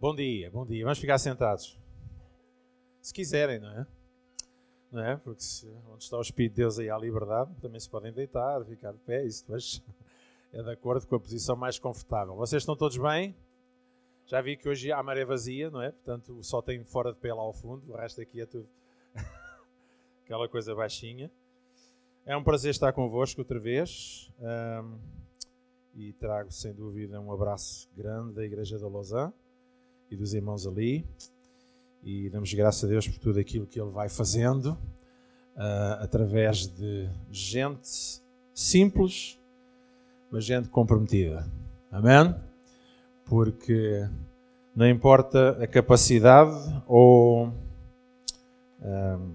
Bom dia, bom dia. Vamos ficar sentados. Se quiserem, não é? Não é? Porque se, onde está o Espírito de Deus aí há liberdade, também se podem deitar, ficar de pé, isso depois é de acordo com a posição mais confortável. Vocês estão todos bem? Já vi que hoje há maré vazia, não é? Portanto, só tem fora de pé lá ao fundo, o resto aqui é tudo aquela coisa baixinha. É um prazer estar convosco outra vez um, e trago sem dúvida um abraço grande da Igreja da Lausanne e dos irmãos ali e damos graças a Deus por tudo aquilo que Ele vai fazendo uh, através de gente simples, mas gente comprometida. Amém? Porque não importa a capacidade ou uh,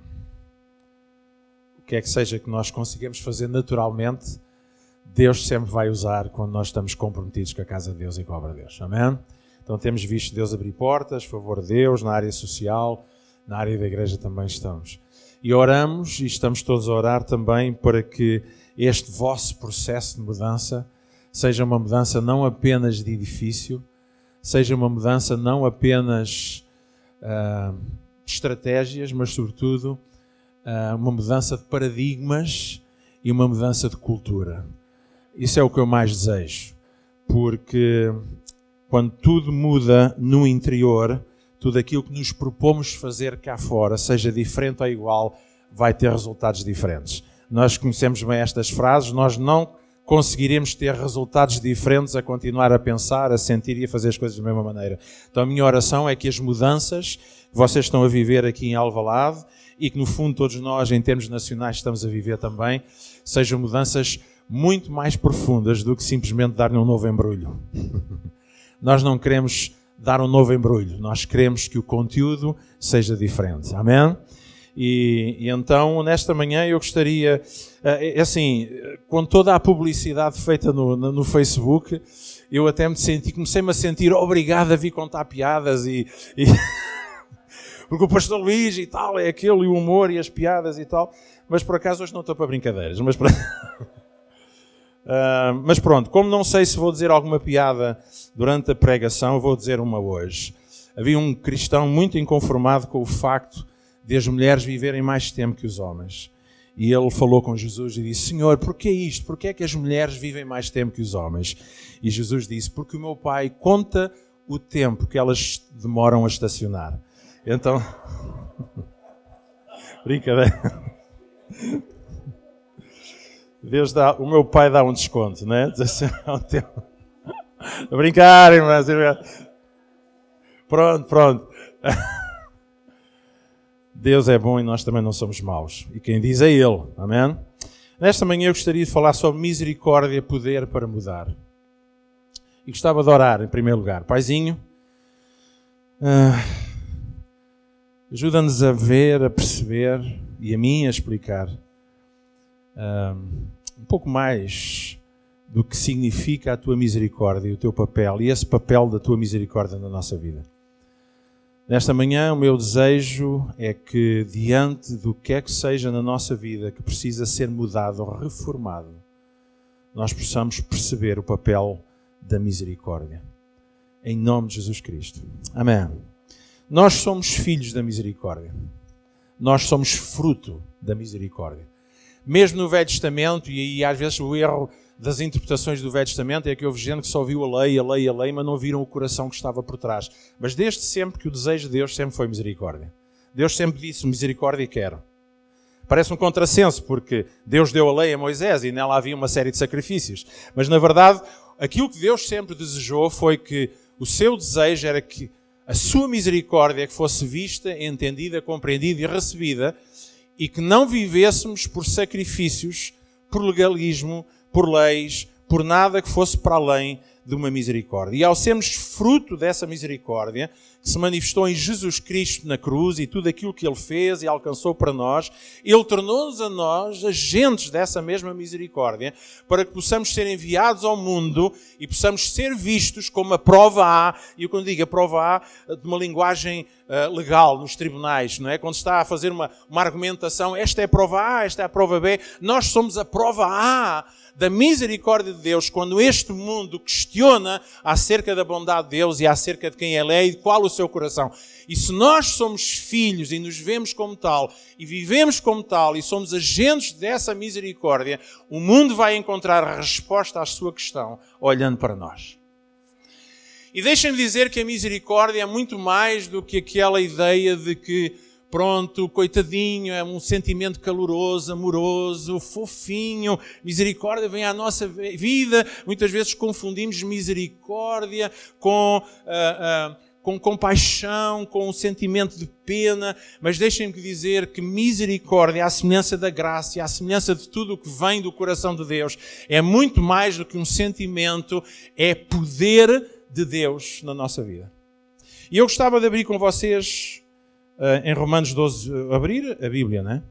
o que é que seja que nós consigamos fazer naturalmente, Deus sempre vai usar quando nós estamos comprometidos com a casa de Deus e com a obra de Deus. Amém? Então temos visto Deus abrir portas, favor de Deus, na área social, na área da igreja também estamos. E oramos e estamos todos a orar também para que este vosso processo de mudança seja uma mudança não apenas de edifício, seja uma mudança não apenas uh, de estratégias, mas sobretudo uh, uma mudança de paradigmas e uma mudança de cultura. Isso é o que eu mais desejo, porque quando tudo muda no interior, tudo aquilo que nos propomos fazer cá fora, seja diferente ou igual, vai ter resultados diferentes. Nós conhecemos bem estas frases, nós não conseguiremos ter resultados diferentes a continuar a pensar, a sentir e a fazer as coisas da mesma maneira. Então a minha oração é que as mudanças que vocês estão a viver aqui em Alvalade e que no fundo todos nós em termos nacionais estamos a viver também, sejam mudanças muito mais profundas do que simplesmente dar-lhe um novo embrulho. Nós não queremos dar um novo embrulho, nós queremos que o conteúdo seja diferente. Amém? E, e, então, nesta manhã, eu gostaria, é assim, com toda a publicidade feita no, no, Facebook, eu até me senti, comecei-me a sentir obrigado a vir contar piadas e. e porque o pastor Luís e tal, é aquele, e o humor e as piadas e tal, mas por acaso hoje não estou para brincadeiras, mas. Uh, mas pronto, como não sei se vou dizer alguma piada durante a pregação, vou dizer uma hoje. Havia um cristão muito inconformado com o facto de as mulheres viverem mais tempo que os homens. E ele falou com Jesus e disse: Senhor, por que isto? Por que é que as mulheres vivem mais tempo que os homens? E Jesus disse: Porque o meu pai conta o tempo que elas demoram a estacionar. Então. Brincadeira. Deus dá, o meu pai dá um desconto, né? Diz assim, tempo. A brincar, irmãs. Pronto, pronto. Deus é bom e nós também não somos maus. E quem diz é Ele. Amém? Nesta manhã eu gostaria de falar sobre misericórdia, poder para mudar. E gostava de orar em primeiro lugar. Paizinho, uh, ajuda-nos a ver, a perceber e a mim a explicar. Uh, um pouco mais do que significa a tua misericórdia e o teu papel e esse papel da tua misericórdia na nossa vida. Nesta manhã, o meu desejo é que, diante do que é que seja na nossa vida que precisa ser mudado ou reformado, nós possamos perceber o papel da misericórdia. Em nome de Jesus Cristo. Amém. Nós somos filhos da misericórdia. Nós somos fruto da misericórdia mesmo no Velho Testamento, e aí às vezes o erro das interpretações do Velho Testamento é que houve gente que só viu a lei, a lei, a lei, mas não viram o coração que estava por trás. Mas desde sempre que o desejo de Deus sempre foi misericórdia. Deus sempre disse misericórdia e quero. Parece um contrassenso, porque Deus deu a lei a Moisés e nela havia uma série de sacrifícios. Mas na verdade, aquilo que Deus sempre desejou foi que o seu desejo era que a sua misericórdia que fosse vista, entendida, compreendida e recebida e que não vivêssemos por sacrifícios, por legalismo, por leis, por nada que fosse para além de uma misericórdia. E ao sermos fruto dessa misericórdia, que se manifestou em Jesus Cristo na cruz e tudo aquilo que ele fez e alcançou para nós, ele tornou-nos a nós agentes dessa mesma misericórdia, para que possamos ser enviados ao mundo e possamos ser vistos como a prova A, e eu quando digo a prova A, de uma linguagem uh, legal nos tribunais, não é? Quando está a fazer uma, uma argumentação, esta é a prova A, esta é a prova B, nós somos a prova A da misericórdia de Deus quando este mundo questiona acerca da bondade de Deus e acerca de quem Ele é e de qual o seu coração. E se nós somos filhos e nos vemos como tal e vivemos como tal e somos agentes dessa misericórdia, o mundo vai encontrar a resposta à sua questão olhando para nós. E deixem-me dizer que a misericórdia é muito mais do que aquela ideia de que pronto, coitadinho, é um sentimento caloroso, amoroso, fofinho. Misericórdia vem à nossa vida. Muitas vezes confundimos misericórdia com. Uh, uh, com compaixão, com um sentimento de pena, mas deixem-me dizer que misericórdia, à semelhança da graça, à semelhança de tudo o que vem do coração de Deus, é muito mais do que um sentimento, é poder de Deus na nossa vida. E eu gostava de abrir com vocês em Romanos 12, uh, abrir a Bíblia, né?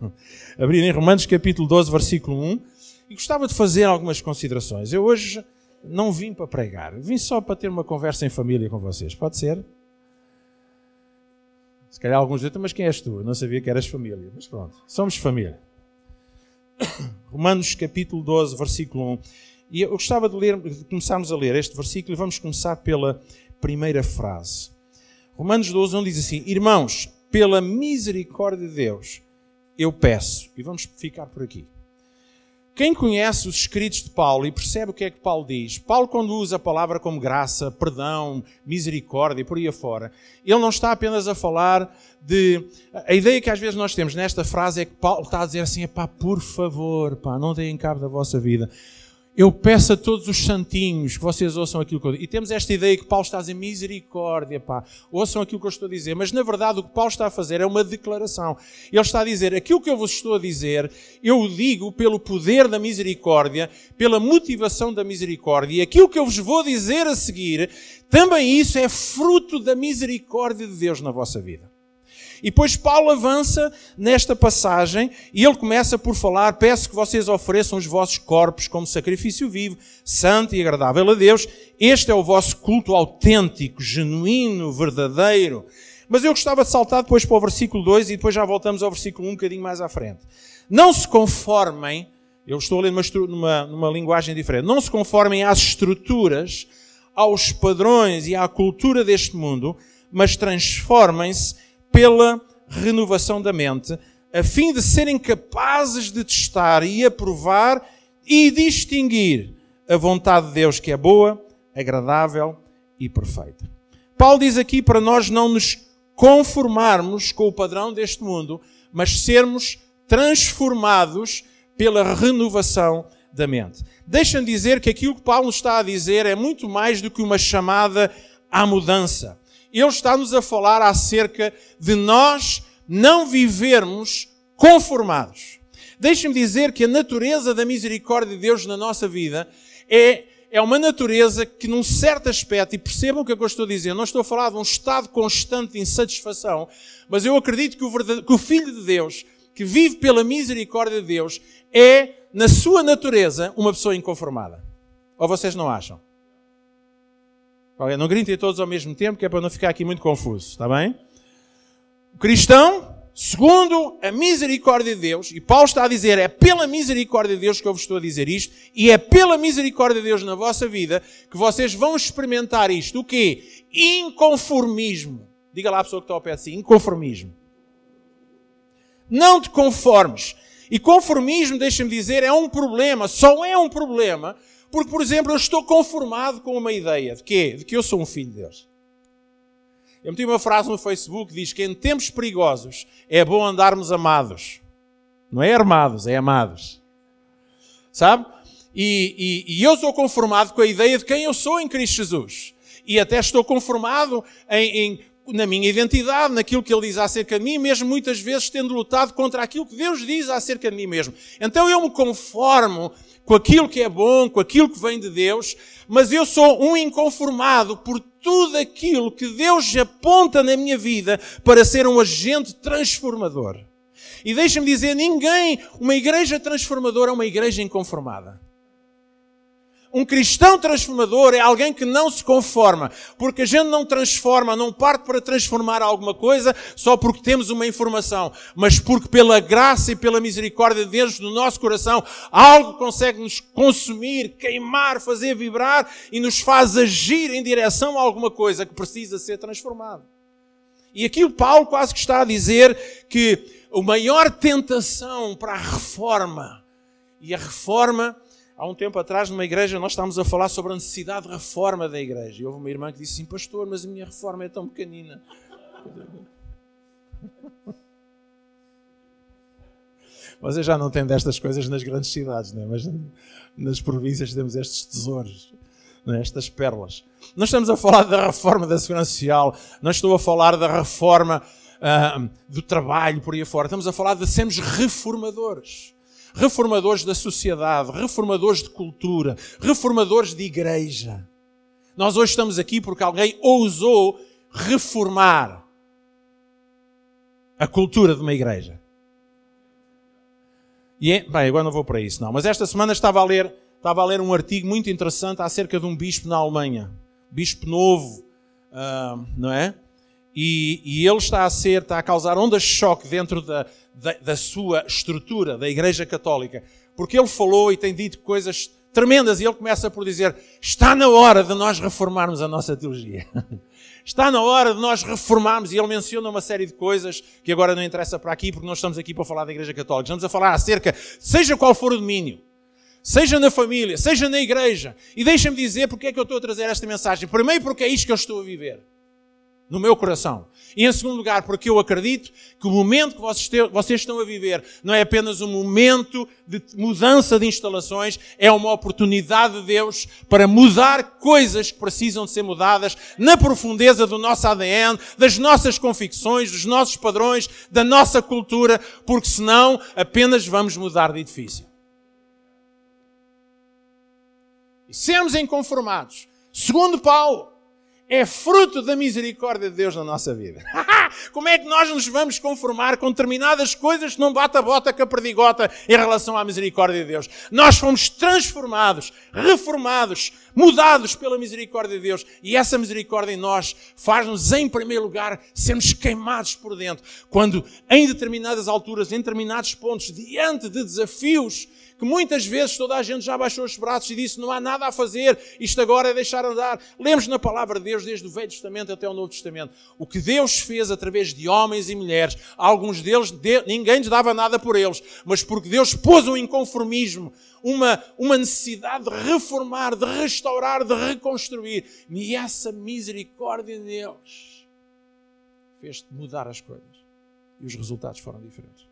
abrir em Romanos capítulo 12, versículo 1, e gostava de fazer algumas considerações. Eu hoje não vim para pregar, vim só para ter uma conversa em família com vocês. Pode ser? Se calhar alguns dizem, mas quem és tu? Eu não sabia que eras família. Mas pronto, somos família. Romanos capítulo 12, versículo 1. E eu gostava de, ler, de começarmos a ler este versículo e vamos começar pela primeira frase. Romanos 12, 1 diz assim: Irmãos, pela misericórdia de Deus, eu peço, e vamos ficar por aqui. Quem conhece os escritos de Paulo e percebe o que é que Paulo diz, Paulo, quando usa a palavra como graça, perdão, misericórdia e por aí afora, ele não está apenas a falar de. A ideia que às vezes nós temos nesta frase é que Paulo está a dizer assim: pá, por favor, pá, não deem cabo da vossa vida. Eu peço a todos os santinhos que vocês ouçam aquilo que eu digo. E temos esta ideia que Paulo está a dizer misericórdia, pá. Ouçam aquilo que eu estou a dizer. Mas na verdade o que Paulo está a fazer é uma declaração. Ele está a dizer aquilo que eu vos estou a dizer, eu o digo pelo poder da misericórdia, pela motivação da misericórdia. E aquilo que eu vos vou dizer a seguir, também isso é fruto da misericórdia de Deus na vossa vida. E depois Paulo avança nesta passagem e ele começa por falar: Peço que vocês ofereçam os vossos corpos como sacrifício vivo, santo e agradável a Deus. Este é o vosso culto autêntico, genuíno, verdadeiro. Mas eu gostava de saltar depois para o versículo 2 e depois já voltamos ao versículo 1 um bocadinho mais à frente. Não se conformem, eu estou a ler numa, numa, linguagem diferente, não se conformem às estruturas, aos padrões e à cultura deste mundo, mas transformem-se pela renovação da mente, a fim de serem capazes de testar e aprovar e distinguir a vontade de Deus que é boa, agradável e perfeita. Paulo diz aqui para nós não nos conformarmos com o padrão deste mundo, mas sermos transformados pela renovação da mente. Deixa-me dizer que aquilo que Paulo está a dizer é muito mais do que uma chamada à mudança ele está-nos a falar acerca de nós não vivermos conformados. Deixe-me dizer que a natureza da misericórdia de Deus na nossa vida é, é uma natureza que, num certo aspecto, e percebam o que, é eu estou a dizer, não estou a falar de um estado constante de insatisfação, mas eu acredito que o, verdade, que o Filho de Deus, que vive pela misericórdia de Deus, é, na sua natureza, uma pessoa inconformada. Ou vocês não acham? Não gritem todos ao mesmo tempo, que é para não ficar aqui muito confuso, está bem? O cristão, segundo a misericórdia de Deus, e Paulo está a dizer, é pela misericórdia de Deus que eu vos estou a dizer isto, e é pela misericórdia de Deus na vossa vida que vocês vão experimentar isto. O quê? Inconformismo. Diga lá a pessoa que está ao pé de si, inconformismo. Não te conformes. E conformismo, deixa-me dizer, é um problema, só é um problema porque, por exemplo, eu estou conformado com uma ideia de quê? De que eu sou um filho de Deus. Eu meti uma frase no Facebook que diz que em tempos perigosos é bom andarmos amados. Não é armados, é amados. Sabe? E, e, e eu sou conformado com a ideia de quem eu sou em Cristo Jesus. E até estou conformado em, em na minha identidade, naquilo que ele diz acerca de mim, mesmo muitas vezes tendo lutado contra aquilo que Deus diz acerca de mim mesmo. Então eu me conformo com aquilo que é bom, com aquilo que vem de Deus, mas eu sou um inconformado por tudo aquilo que Deus aponta na minha vida para ser um agente transformador. E deixa-me dizer, ninguém, uma igreja transformadora é uma igreja inconformada. Um cristão transformador é alguém que não se conforma, porque a gente não transforma, não parte para transformar alguma coisa só porque temos uma informação, mas porque pela graça e pela misericórdia de Deus no nosso coração, algo consegue nos consumir, queimar, fazer vibrar e nos faz agir em direção a alguma coisa que precisa ser transformada. E aqui o Paulo quase que está a dizer que a maior tentação para a reforma, e a reforma Há um tempo atrás, numa igreja, nós estávamos a falar sobre a necessidade de reforma da igreja. E houve uma irmã que disse assim: Pastor, mas a minha reforma é tão pequenina. Vocês já não têm destas coisas nas grandes cidades, não é? mas nas províncias temos estes tesouros, é? estas pérolas. Nós estamos a falar da reforma da segurança social, não estou a falar da reforma uh, do trabalho por aí fora, estamos a falar de sermos reformadores reformadores da sociedade, reformadores de cultura, reformadores de igreja. Nós hoje estamos aqui porque alguém ousou reformar a cultura de uma igreja. E é, bem, agora não vou para isso, não. Mas esta semana estava a ler, estava a ler um artigo muito interessante acerca de um bispo na Alemanha, bispo novo, uh, não é? E, e, ele está a ser, está a causar ondas de choque dentro da, da, da, sua estrutura, da Igreja Católica, porque ele falou e tem dito coisas tremendas e ele começa por dizer: está na hora de nós reformarmos a nossa teologia. Está na hora de nós reformarmos, e ele menciona uma série de coisas que agora não interessa para aqui, porque nós estamos aqui para falar da Igreja Católica. Estamos a falar acerca, seja qual for o domínio, seja na família, seja na igreja. E deixa-me dizer porque é que eu estou a trazer esta mensagem. Primeiro, porque é isto que eu estou a viver no meu coração. E em segundo lugar, porque eu acredito que o momento que vocês estão a viver não é apenas um momento de mudança de instalações, é uma oportunidade de Deus para mudar coisas que precisam de ser mudadas na profundeza do nosso ADN, das nossas convicções, dos nossos padrões, da nossa cultura, porque senão apenas vamos mudar de edifício. E sermos inconformados. Segundo Paulo, é fruto da misericórdia de Deus na nossa vida. Como é que nós nos vamos conformar com determinadas coisas que não bata a bota com a perdigota em relação à misericórdia de Deus? Nós fomos transformados, reformados, mudados pela misericórdia de Deus. E essa misericórdia em nós faz-nos, em primeiro lugar, sermos queimados por dentro. Quando, em determinadas alturas, em determinados pontos, diante de desafios que muitas vezes toda a gente já baixou os braços e disse: não há nada a fazer, isto agora é deixar andar. Lemos na palavra de Deus, desde o Velho Testamento até o Novo Testamento, o que Deus fez através de homens e mulheres. Alguns deles, ninguém lhes dava nada por eles, mas porque Deus pôs um inconformismo, uma, uma necessidade de reformar, de restaurar, de reconstruir. E essa misericórdia de Deus fez mudar as coisas. E os resultados foram diferentes.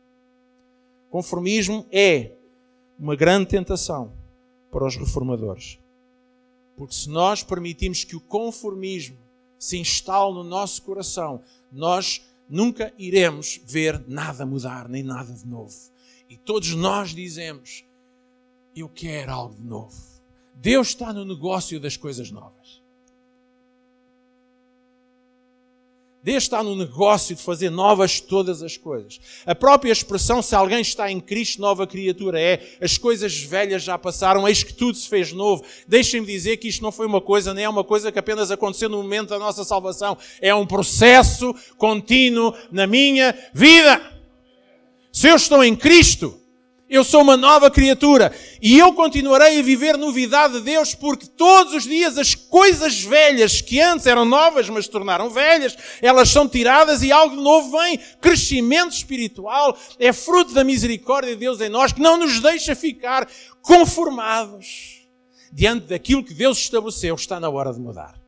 Conformismo é uma grande tentação para os reformadores. Porque se nós permitimos que o conformismo se instale no nosso coração, nós nunca iremos ver nada mudar, nem nada de novo. E todos nós dizemos: Eu quero algo de novo. Deus está no negócio das coisas novas. Deus está no negócio de fazer novas todas as coisas. A própria expressão, se alguém está em Cristo, nova criatura é, as coisas velhas já passaram, eis que tudo se fez novo. Deixem-me dizer que isto não foi uma coisa, nem é uma coisa que apenas aconteceu no momento da nossa salvação. É um processo contínuo na minha vida. Se eu estou em Cristo, eu sou uma nova criatura e eu continuarei a viver novidade de Deus porque todos os dias as coisas velhas que antes eram novas, mas se tornaram velhas, elas são tiradas e algo novo vem. Crescimento espiritual é fruto da misericórdia de Deus em nós que não nos deixa ficar conformados diante daquilo que Deus estabeleceu. Está na hora de mudar.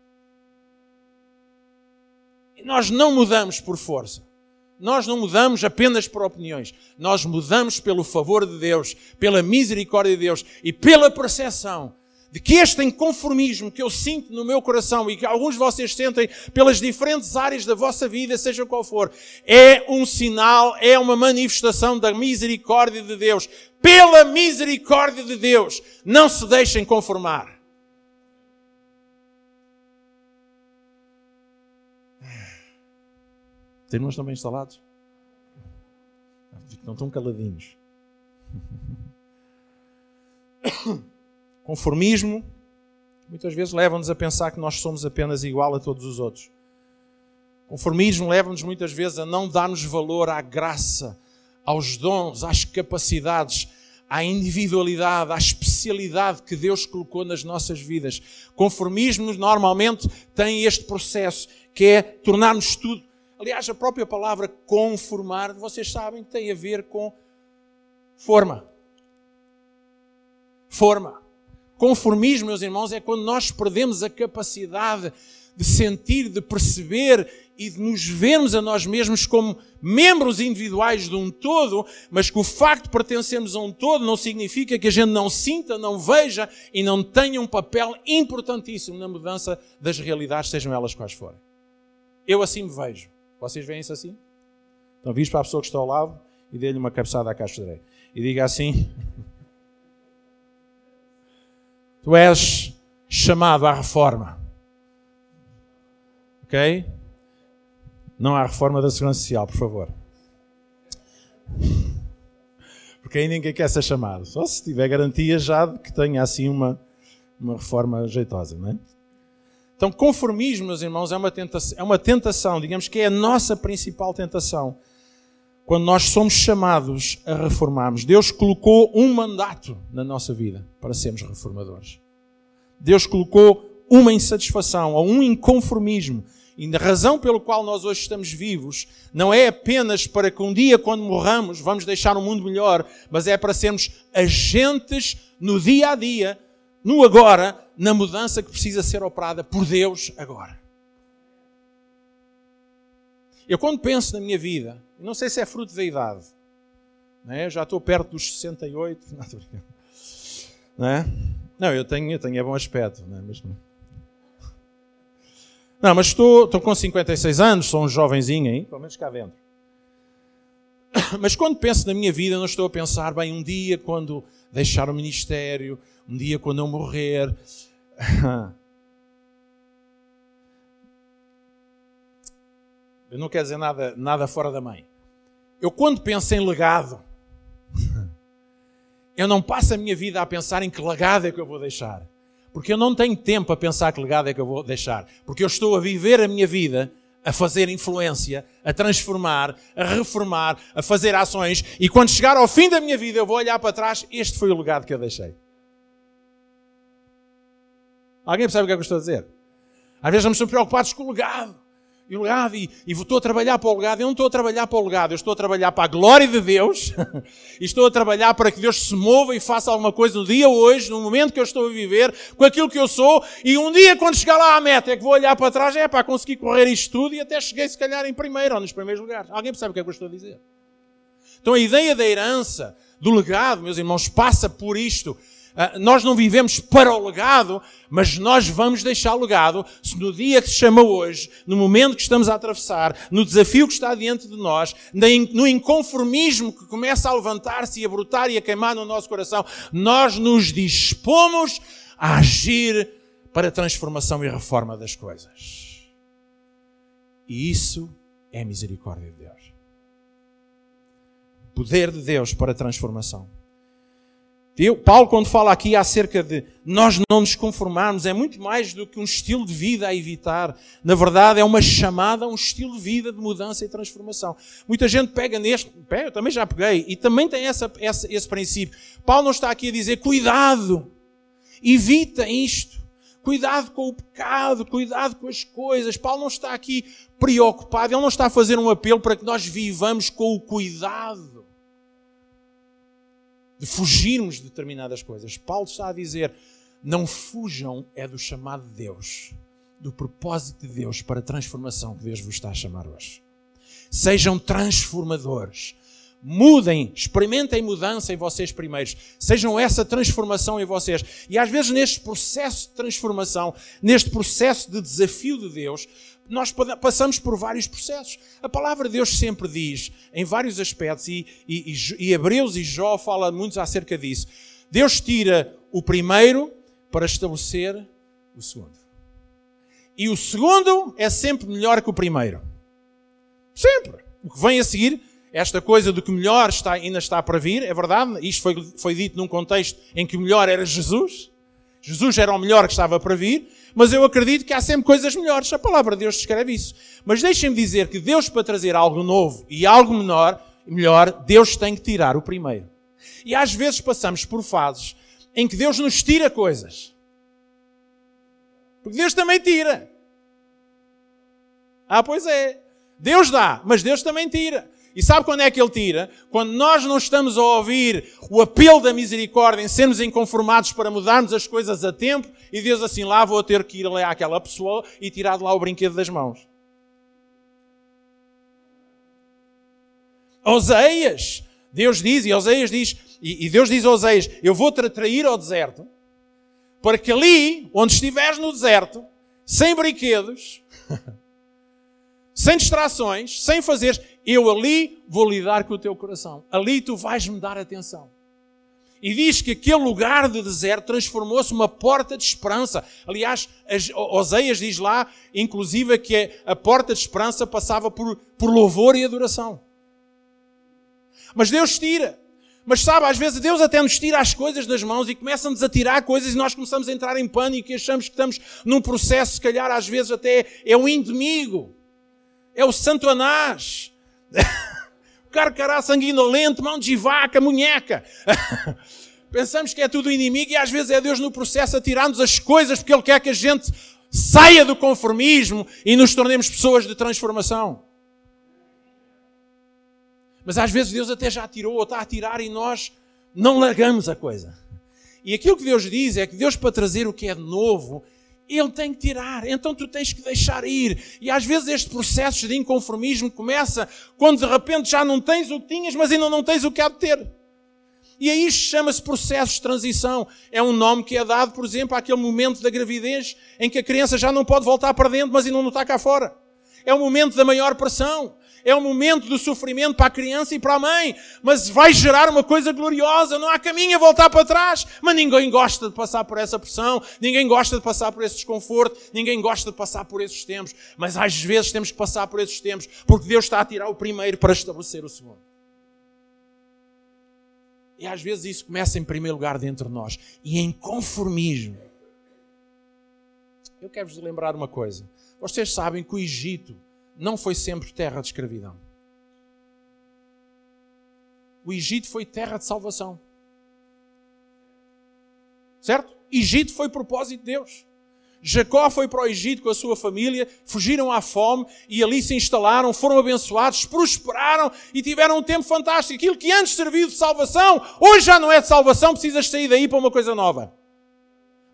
E nós não mudamos por força. Nós não mudamos apenas por opiniões, nós mudamos pelo favor de Deus, pela misericórdia de Deus e pela percepção de que este inconformismo que eu sinto no meu coração e que alguns de vocês sentem pelas diferentes áreas da vossa vida, seja qual for, é um sinal, é uma manifestação da misericórdia de Deus. Pela misericórdia de Deus, não se deixem conformar. Os irmãos estão bem instalados? Não estão caladinhos. Conformismo Muitas vezes levam-nos a pensar que nós somos apenas igual a todos os outros. Conformismo leva-nos muitas vezes a não darmos valor à graça, aos dons, às capacidades, à individualidade, à especialidade que Deus colocou nas nossas vidas. Conformismo normalmente tem este processo que é tornarmos tudo. Aliás, a própria palavra conformar, vocês sabem, tem a ver com forma. Forma. Conformismo, meus irmãos, é quando nós perdemos a capacidade de sentir, de perceber e de nos vermos a nós mesmos como membros individuais de um todo, mas que o facto de pertencermos a um todo não significa que a gente não sinta, não veja e não tenha um papel importantíssimo na mudança das realidades, sejam elas quais forem. Eu assim me vejo. Vocês veem isso assim? Então, viste para a pessoa que está ao lado e dê-lhe uma cabeçada à caixa de E diga assim: Tu és chamado à reforma. Ok? Não há reforma da Segurança Social, por favor. Porque aí ninguém quer ser chamado. Só se tiver garantia já de que tenha assim uma, uma reforma jeitosa, não é? Então, conformismo, meus irmãos, é uma, tentação, é uma tentação, digamos que é a nossa principal tentação. Quando nós somos chamados a reformarmos, Deus colocou um mandato na nossa vida para sermos reformadores. Deus colocou uma insatisfação ou um inconformismo e a razão pelo qual nós hoje estamos vivos não é apenas para que um dia, quando morramos, vamos deixar um mundo melhor, mas é para sermos agentes no dia a dia, no agora, na mudança que precisa ser operada por Deus agora. Eu, quando penso na minha vida, não sei se é fruto da idade, é? já estou perto dos 68, não, não é? Não, eu tenho, eu tenho é bom aspecto, não é? Mas, não, mas estou, estou com 56 anos, sou um jovenzinho aí, pelo menos cá dentro. Mas quando penso na minha vida, não estou a pensar, bem, um dia quando deixar o ministério, um dia quando eu morrer. Eu não quero dizer nada, nada fora da mãe. Eu, quando penso em legado, eu não passo a minha vida a pensar em que legado é que eu vou deixar. Porque eu não tenho tempo a pensar que legado é que eu vou deixar. Porque eu estou a viver a minha vida a fazer influência, a transformar, a reformar, a fazer ações. E quando chegar ao fim da minha vida, eu vou olhar para trás. Este foi o legado que eu deixei. Alguém percebe o que é que eu estou a dizer? Às vezes estamos preocupados com o legado e o legado, e, e estou a trabalhar para o legado. Eu não estou a trabalhar para o legado, eu estou a trabalhar para a glória de Deus, e estou a trabalhar para que Deus se mova e faça alguma coisa no dia hoje, no momento que eu estou a viver, com aquilo que eu sou, e um dia, quando chegar lá à meta, é que vou olhar para trás, é para conseguir correr isto tudo, e até cheguei, se calhar, em primeiro ou nos primeiros lugares. Alguém percebe o que é que eu estou a dizer? Então a ideia da herança, do legado, meus irmãos, passa por isto. Ah, nós não vivemos para o legado, mas nós vamos deixar legado se no dia que se chama hoje, no momento que estamos a atravessar, no desafio que está diante de nós, no inconformismo que começa a levantar-se e a brotar e a queimar no nosso coração, nós nos dispomos a agir para a transformação e reforma das coisas. E isso é misericórdia de Deus. Poder de Deus para a transformação. Eu, Paulo, quando fala aqui acerca de nós não nos conformarmos, é muito mais do que um estilo de vida a evitar. Na verdade, é uma chamada a um estilo de vida de mudança e transformação. Muita gente pega neste, pega, eu também já peguei, e também tem essa, essa, esse princípio. Paulo não está aqui a dizer, cuidado, evita isto. Cuidado com o pecado, cuidado com as coisas. Paulo não está aqui preocupado, ele não está a fazer um apelo para que nós vivamos com o cuidado de fugirmos de determinadas coisas. Paulo está a dizer: não fujam é do chamado de Deus, do propósito de Deus para a transformação que Deus vos está a chamar hoje. Sejam transformadores. Mudem, experimentem mudança em vocês primeiros. Sejam essa transformação em vocês. E às vezes, neste processo de transformação, neste processo de desafio de Deus, nós passamos por vários processos. A palavra de Deus sempre diz, em vários aspectos, e, e, e Hebreus e Jó falam muito acerca disso. Deus tira o primeiro para estabelecer o segundo. E o segundo é sempre melhor que o primeiro. Sempre. O que vem a seguir, esta coisa do que melhor está, ainda está para vir, é verdade. Isto foi, foi dito num contexto em que o melhor era Jesus. Jesus era o melhor que estava para vir, mas eu acredito que há sempre coisas melhores. A palavra de Deus descreve isso. Mas deixem-me dizer que Deus, para trazer algo novo e algo menor, melhor, Deus tem que tirar o primeiro. E às vezes passamos por fases em que Deus nos tira coisas. Porque Deus também tira. Ah, pois é. Deus dá, mas Deus também tira. E sabe quando é que Ele tira? Quando nós não estamos a ouvir o apelo da misericórdia em sermos inconformados para mudarmos as coisas a tempo e Deus assim lá vou ter que ir lá àquela pessoa e tirar de lá o brinquedo das mãos. Oseias, Deus diz, e Oseias diz, e, Deus diz a Oseias, eu vou-te atrair ao deserto, para que ali, onde estiveres no deserto, sem brinquedos, sem distrações, sem fazeres, eu ali vou lidar com o teu coração. Ali tu vais-me dar atenção. E diz que aquele lugar de deserto transformou-se uma porta de esperança. Aliás, Oseias diz lá, inclusive, que a porta de esperança passava por, por louvor e adoração. Mas Deus tira. Mas sabe, às vezes Deus até nos tira as coisas das mãos e começa-nos a tirar coisas e nós começamos a entrar em pânico e achamos que estamos num processo, se calhar às vezes até é o inimigo, é o santo anás, o carcará sanguinolento, mão de vaca, munheca. Pensamos que é tudo inimigo e às vezes é Deus no processo a tirar-nos as coisas porque Ele quer que a gente saia do conformismo e nos tornemos pessoas de transformação. Mas às vezes Deus até já tirou ou está a tirar e nós não largamos a coisa. E aquilo que Deus diz é que Deus, para trazer o que é novo, Ele tem que tirar. Então tu tens que deixar ir. E às vezes este processo de inconformismo começa quando de repente já não tens o que tinhas, mas ainda não tens o que há de ter. E aí chama-se processo de transição. É um nome que é dado, por exemplo, àquele momento da gravidez em que a criança já não pode voltar para dentro, mas ainda não está cá fora. É o momento da maior pressão é um momento do sofrimento para a criança e para a mãe, mas vai gerar uma coisa gloriosa, não há caminho a voltar para trás. Mas ninguém gosta de passar por essa pressão, ninguém gosta de passar por esse desconforto, ninguém gosta de passar por esses tempos, mas às vezes temos que passar por esses tempos, porque Deus está a tirar o primeiro para estabelecer o segundo. E às vezes isso começa em primeiro lugar dentro de nós, e em conformismo. Eu quero vos lembrar uma coisa. Vocês sabem que o Egito não foi sempre terra de escravidão. O Egito foi terra de salvação. Certo? Egito foi propósito de Deus. Jacó foi para o Egito com a sua família, fugiram à fome e ali se instalaram, foram abençoados, prosperaram e tiveram um tempo fantástico. Aquilo que antes serviu de salvação, hoje já não é de salvação, precisas sair daí para uma coisa nova.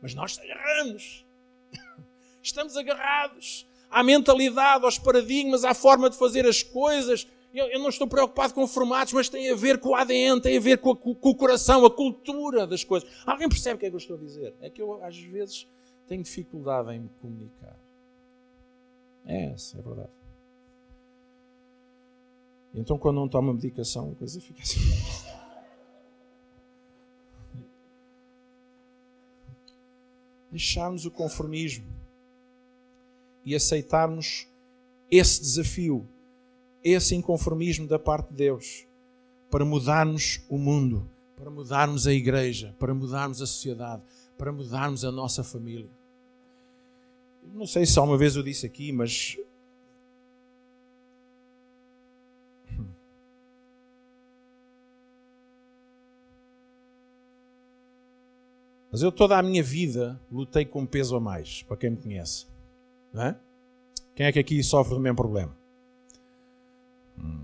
Mas nós agarramos. Estamos agarrados à mentalidade, aos paradigmas, à forma de fazer as coisas. Eu, eu, não estou preocupado com formatos, mas tem a ver com o ADN, tem a ver com, a, com, o coração, a cultura das coisas. Alguém percebe o que é que eu estou a dizer? É que eu, às vezes, tenho dificuldade em me comunicar. É essa, é verdade. Então, quando não tomo medicação, a coisa fica assim. Deixarmos o conformismo e aceitarmos esse desafio, esse inconformismo da parte de Deus, para mudarmos o mundo, para mudarmos a igreja, para mudarmos a sociedade, para mudarmos a nossa família. Não sei se uma vez eu disse aqui, mas Mas eu toda a minha vida lutei com peso a mais, para quem me conhece. É? Quem é que aqui sofre do mesmo problema? Hum,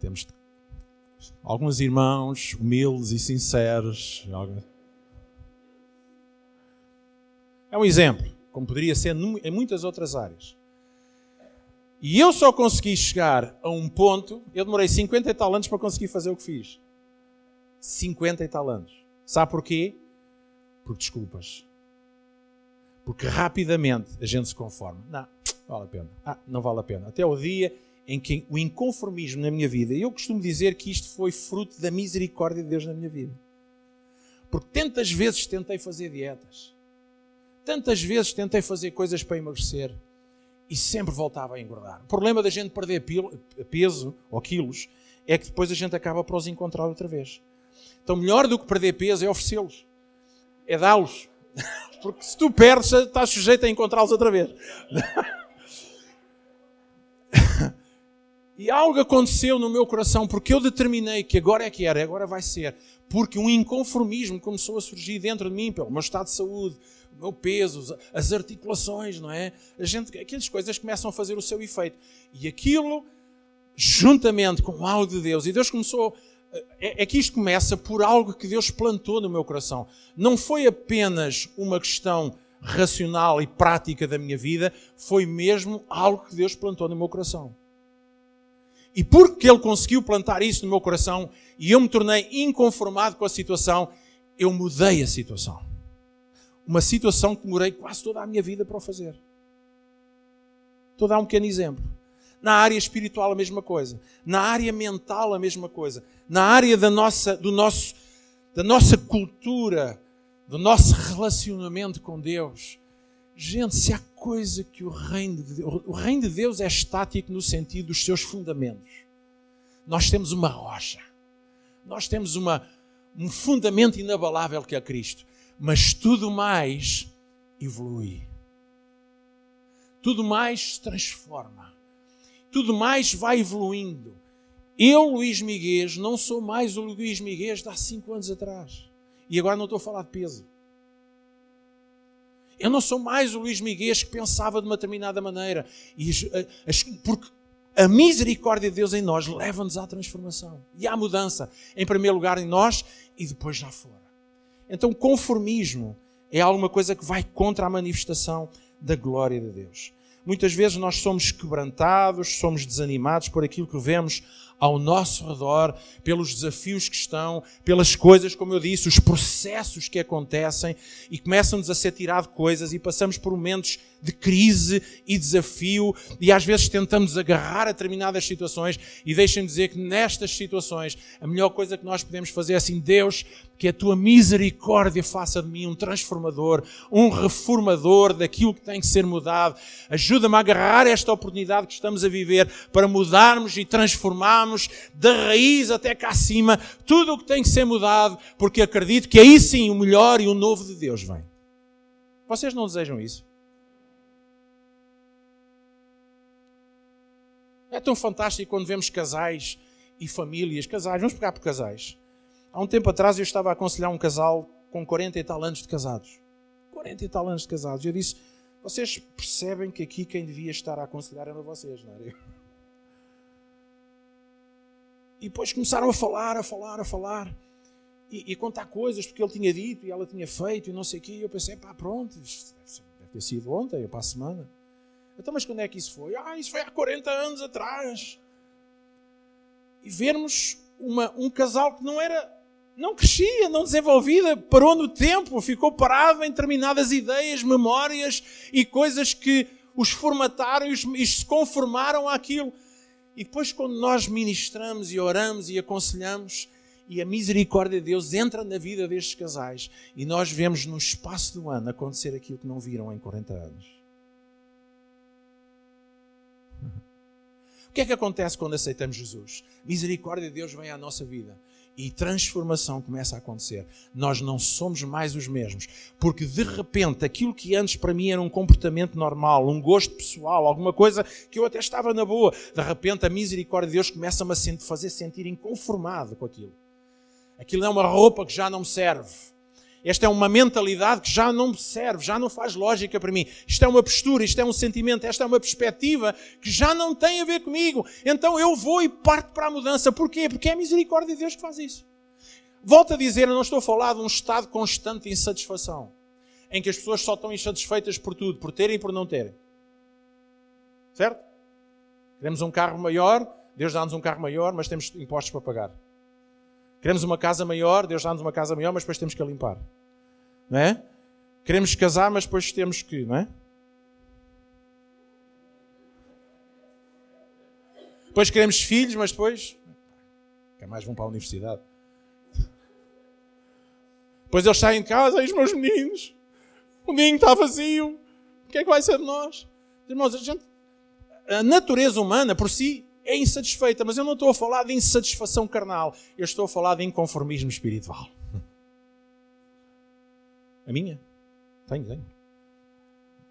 temos alguns irmãos humildes e sinceros. É um exemplo, como poderia ser em muitas outras áreas. E eu só consegui chegar a um ponto, eu demorei 50 e tal anos para conseguir fazer o que fiz. 50 e tal anos. Sabe porquê? Por desculpas. Porque rapidamente a gente se conforma. Não, vale a pena. Ah, não vale a pena. Até o dia em que o inconformismo na minha vida, eu costumo dizer que isto foi fruto da misericórdia de Deus na minha vida. Porque tantas vezes tentei fazer dietas, tantas vezes tentei fazer coisas para emagrecer e sempre voltava a engordar. O problema da gente perder peso ou quilos é que depois a gente acaba por os encontrar outra vez. Então, melhor do que perder peso é oferecê-los, é dá-los, Porque se tu perdes, estás sujeito a encontrá-los outra vez. E algo aconteceu no meu coração porque eu determinei que agora é que era, agora vai ser. Porque um inconformismo começou a surgir dentro de mim, pelo meu estado de saúde, o meu peso, as articulações, não é? A gente, aquelas coisas começam a fazer o seu efeito. E aquilo, juntamente com algo de Deus, e Deus começou. É, é que isto começa por algo que Deus plantou no meu coração. Não foi apenas uma questão racional e prática da minha vida, foi mesmo algo que Deus plantou no meu coração. E porque Ele conseguiu plantar isso no meu coração e eu me tornei inconformado com a situação, eu mudei a situação. Uma situação que demorei quase toda a minha vida para o fazer. Estou a dar um pequeno exemplo. Na área espiritual, a mesma coisa. Na área mental, a mesma coisa. Na área da nossa, do nosso, da nossa cultura, do nosso relacionamento com Deus. Gente, se há coisa que o reino de Deus, o reino de Deus é estático no sentido dos seus fundamentos. Nós temos uma rocha. Nós temos uma, um fundamento inabalável que é Cristo. Mas tudo mais evolui. Tudo mais se transforma. Tudo mais vai evoluindo. Eu, Luís Miguel, não sou mais o Luís Miguel de há cinco anos atrás. E agora não estou a falar de peso. Eu não sou mais o Luís Miguel que pensava de uma determinada maneira. E as, porque a misericórdia de Deus em nós leva-nos à transformação e à mudança. Em primeiro lugar em nós e depois já fora. Então, conformismo é alguma coisa que vai contra a manifestação da glória de Deus. Muitas vezes nós somos quebrantados, somos desanimados por aquilo que vemos ao nosso redor, pelos desafios que estão, pelas coisas, como eu disse, os processos que acontecem e começam-nos a ser tirado coisas e passamos por momentos de crise e desafio e às vezes tentamos agarrar a determinadas situações e deixem-me dizer que nestas situações a melhor coisa que nós podemos fazer é assim, Deus, que a tua misericórdia faça de mim um transformador, um reformador daquilo que tem que ser mudado. Ajuda-me a agarrar esta oportunidade que estamos a viver para mudarmos e transformarmos da raiz até cá acima tudo o que tem que ser mudado, porque acredito que aí sim o melhor e o novo de Deus vem. Vocês não desejam isso? É tão fantástico quando vemos casais e famílias, casais, vamos pegar por casais. Há um tempo atrás eu estava a aconselhar um casal com 40 e tal anos de casados. 40 e tal anos de casados. Eu disse: vocês percebem que aqui quem devia estar a aconselhar eram vocês, não era eu? E depois começaram a falar, a falar, a falar. E, e, contar coisas porque ele tinha dito e ela tinha feito e não sei o quê. E eu pensei, pá, pronto, deve ter sido ontem ou para a semana. Então, mas quando é que isso foi? Ah, isso foi há 40 anos atrás. E vermos uma, um casal que não era, não crescia, não desenvolvida, parou no tempo, ficou parado em determinadas ideias, memórias e coisas que os formataram e se conformaram àquilo. E depois, quando nós ministramos e oramos e aconselhamos, e a misericórdia de Deus entra na vida destes casais, e nós vemos no espaço do ano acontecer aquilo que não viram em 40 anos. que é que acontece quando aceitamos Jesus? Misericórdia de Deus vem à nossa vida e transformação começa a acontecer. Nós não somos mais os mesmos, porque de repente aquilo que antes para mim era um comportamento normal, um gosto pessoal, alguma coisa que eu até estava na boa, de repente a misericórdia de Deus começa-me a fazer sentir inconformado com aquilo. Aquilo é uma roupa que já não me serve esta é uma mentalidade que já não me serve, já não faz lógica para mim. Isto é uma postura, isto é um sentimento, esta é uma perspectiva que já não tem a ver comigo. Então eu vou e parto para a mudança. Porquê? Porque é a misericórdia de Deus que faz isso. Volto a dizer, eu não estou a falar de um estado constante de insatisfação, em que as pessoas só estão insatisfeitas por tudo, por terem e por não terem. Certo? Queremos um carro maior, Deus dá-nos um carro maior, mas temos impostos para pagar. Queremos uma casa maior, Deus dá-nos uma casa maior, mas depois temos que a limpar. Não é? Queremos casar, mas depois temos que, não é? Depois queremos filhos, mas depois. Quer mais vão para a universidade. Depois eles saem de casa, e os meus meninos. O ninho está vazio. O que é que vai ser de nós? Irmãos, a, gente, a natureza humana por si é insatisfeita, mas eu não estou a falar de insatisfação carnal, eu estou a falar de inconformismo espiritual. A minha? Tenho, tenho.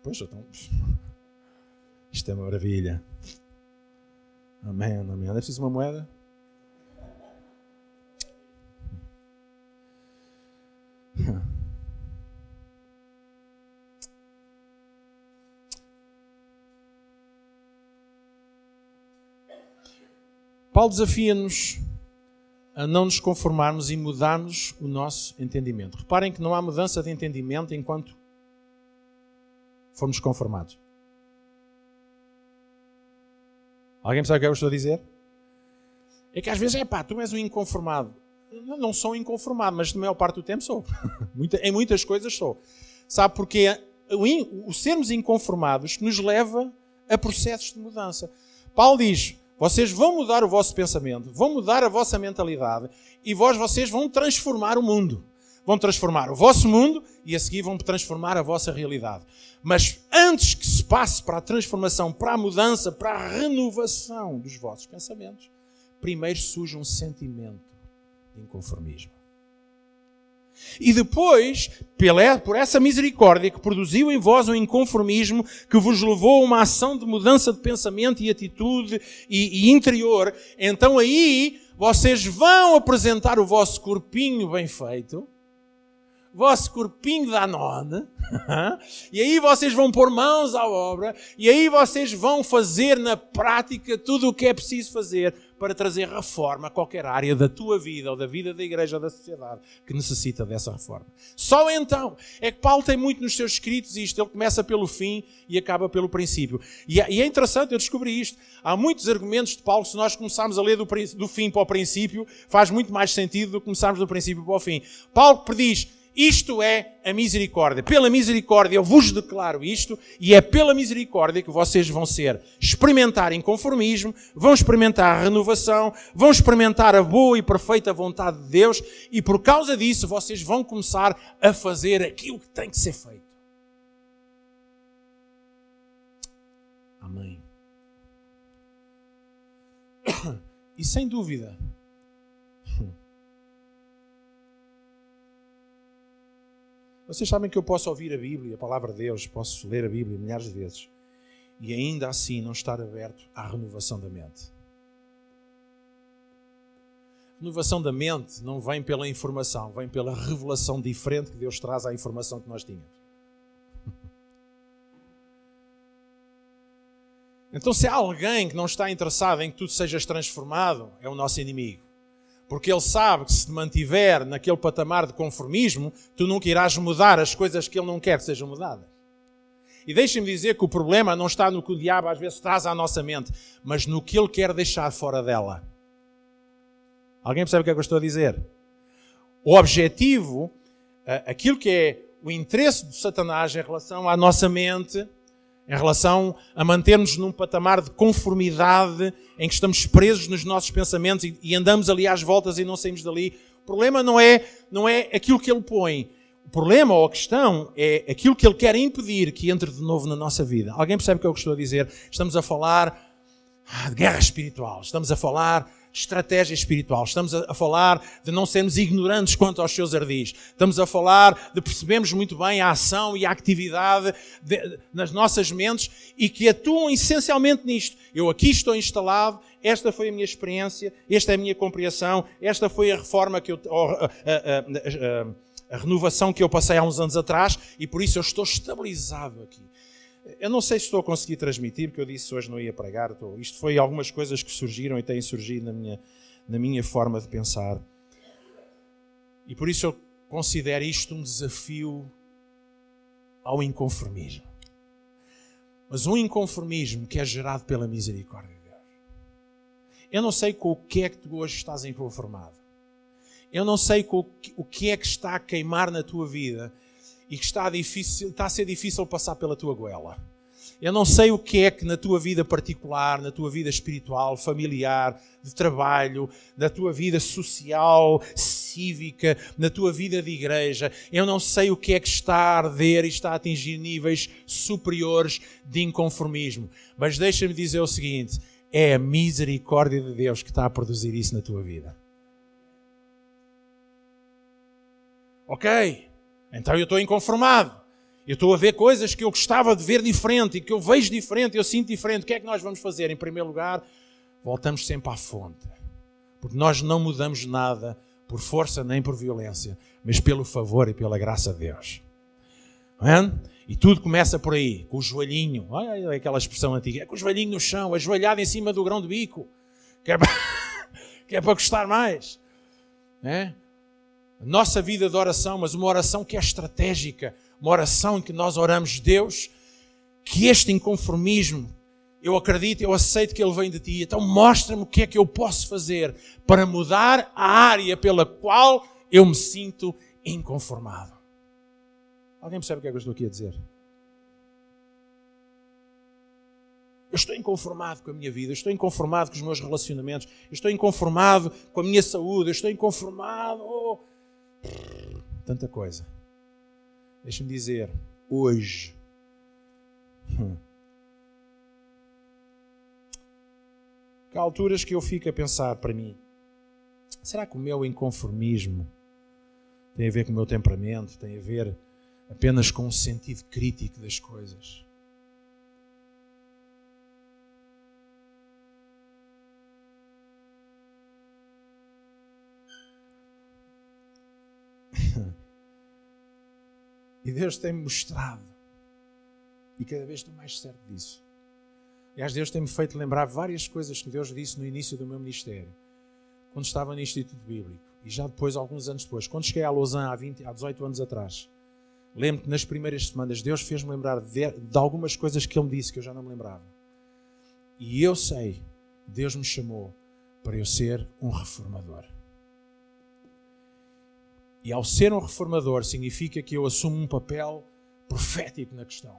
Pois, então. Isto é maravilha. Amém, amém. É preciso uma moeda? Paulo desafia-nos a não nos conformarmos e mudarmos o nosso entendimento. Reparem que não há mudança de entendimento enquanto formos conformados. Alguém sabe o que eu estou a dizer? É que às vezes é pá, tu és um inconformado. Eu não sou um inconformado, mas na maior parte do tempo sou. em muitas coisas sou. Sabe porque o, o sermos inconformados nos leva a processos de mudança. Paulo diz: vocês vão mudar o vosso pensamento, vão mudar a vossa mentalidade e vós, vocês vão transformar o mundo. Vão transformar o vosso mundo e a seguir vão transformar a vossa realidade. Mas antes que se passe para a transformação, para a mudança, para a renovação dos vossos pensamentos, primeiro surge um sentimento de inconformismo. E depois, por essa misericórdia que produziu em vós um inconformismo, que vos levou a uma ação de mudança de pensamento e atitude e, e interior, então aí vocês vão apresentar o vosso corpinho bem feito, vosso corpinho da nona, e aí vocês vão pôr mãos à obra, e aí vocês vão fazer na prática tudo o que é preciso fazer para trazer reforma a qualquer área da tua vida ou da vida da igreja ou da sociedade que necessita dessa reforma. Só então é que Paulo tem muito nos seus escritos isto. Ele começa pelo fim e acaba pelo princípio. E é, é interessante, eu descobri isto. Há muitos argumentos de Paulo, se nós começarmos a ler do, fim para o princípio, faz muito mais sentido do que começarmos do princípio para o fim. Paulo prediz isto é a misericórdia. Pela misericórdia eu vos declaro isto, e é pela misericórdia que vocês vão ser experimentar inconformismo, vão experimentar a renovação, vão experimentar a boa e perfeita vontade de Deus, e por causa disso vocês vão começar a fazer aquilo que tem que ser feito. Amém. E sem dúvida, Vocês sabem que eu posso ouvir a Bíblia, a palavra de Deus, posso ler a Bíblia milhares de vezes e ainda assim não estar aberto à renovação da mente. Renovação da mente não vem pela informação, vem pela revelação diferente que Deus traz à informação que nós tínhamos. Então, se há alguém que não está interessado em que tudo sejas transformado, é o nosso inimigo porque ele sabe que se te mantiver naquele patamar de conformismo, tu nunca irás mudar as coisas que ele não quer que sejam mudadas. E deixem-me dizer que o problema não está no que o diabo às vezes traz à nossa mente, mas no que ele quer deixar fora dela. Alguém percebe o que é que eu estou a dizer? O objetivo, aquilo que é o interesse de Satanás em relação à nossa mente, em relação a mantermos num patamar de conformidade em que estamos presos nos nossos pensamentos e, e, andamos ali às voltas e não saímos dali. O problema não é, não é aquilo que ele põe. O problema ou a questão é aquilo que ele quer impedir que entre de novo na nossa vida. Alguém percebe o que eu estou a dizer? Estamos a falar ah, de guerra espiritual. Estamos a falar estratégia espiritual. Estamos a, falar de não sermos ignorantes quanto aos seus ardis. Estamos a falar de percebermos muito bem a ação e a atividade de, nas nossas mentes e que atuam essencialmente nisto. Eu aqui estou instalado, esta foi a minha experiência, esta é a minha compreensão, esta foi a reforma que eu. A, a renovação que eu passei há uns anos atrás e por isso eu estou estabilizado aqui. Eu não sei se estou a conseguir transmitir, porque eu disse hoje não ia pregar. Estou... Isto foi algumas coisas que surgiram e têm surgido na minha, na minha forma de pensar. E por isso eu considero isto um desafio ao inconformismo. Mas um inconformismo que é gerado pela misericórdia de Deus. Eu não sei com o que é que tu hoje estás inconformado. Eu não sei o que é que está a queimar na tua vida e que está, difícil, está a ser difícil passar pela tua goela. Eu não sei o que é que na tua vida particular, na tua vida espiritual, familiar, de trabalho, na tua vida social, cívica, na tua vida de igreja, eu não sei o que é que está a arder e está a atingir níveis superiores de inconformismo. Mas deixa-me dizer o seguinte: é a misericórdia de Deus que está a produzir isso na tua vida. Ok? Então eu estou inconformado. Eu estou a ver coisas que eu gostava de ver diferente e que eu vejo diferente, eu sinto diferente. O que é que nós vamos fazer? Em primeiro lugar, voltamos sempre à fonte. Porque nós não mudamos nada por força nem por violência, mas pelo favor e pela graça de Deus. É? E tudo começa por aí, com o joelhinho. Olha aquela expressão antiga. É com o joelhinho no chão, ajoelhado em cima do grão de bico. Que é para, que é para gostar mais. É? A nossa vida de oração, mas uma oração que é estratégica, uma oração em que nós oramos, Deus, que este inconformismo, eu acredito, eu aceito que ele vem de ti, então mostra-me o que é que eu posso fazer para mudar a área pela qual eu me sinto inconformado. Alguém percebe o que é que eu estou aqui a dizer? Eu estou inconformado com a minha vida, eu estou inconformado com os meus relacionamentos, eu estou inconformado com a minha saúde, eu estou inconformado. Oh. Tanta coisa. Deixa-me dizer, hoje, hum, há alturas que eu fico a pensar para mim: será que o meu inconformismo tem a ver com o meu temperamento, tem a ver apenas com um sentido crítico das coisas? E Deus tem-me mostrado, e cada vez estou mais certo disso. Aliás, Deus tem-me feito lembrar várias coisas que Deus disse no início do meu ministério, quando estava no Instituto Bíblico, e já depois, alguns anos depois, quando cheguei a Lausanne há, 20, há 18 anos atrás. Lembro que nas primeiras semanas Deus fez-me lembrar de, de algumas coisas que Ele me disse que eu já não me lembrava. E eu sei, Deus me chamou para eu ser um reformador. E ao ser um reformador, significa que eu assumo um papel profético na questão.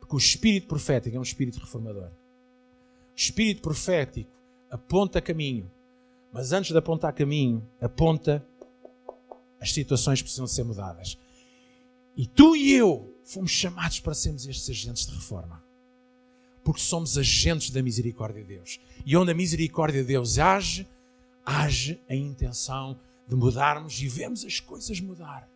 Porque o espírito profético é um espírito reformador. O espírito profético aponta caminho, mas antes de apontar caminho, aponta as situações que precisam ser mudadas. E tu e eu fomos chamados para sermos estes agentes de reforma. Porque somos agentes da misericórdia de Deus. E onde a misericórdia de Deus age, age a intenção de mudarmos e vemos as coisas mudar.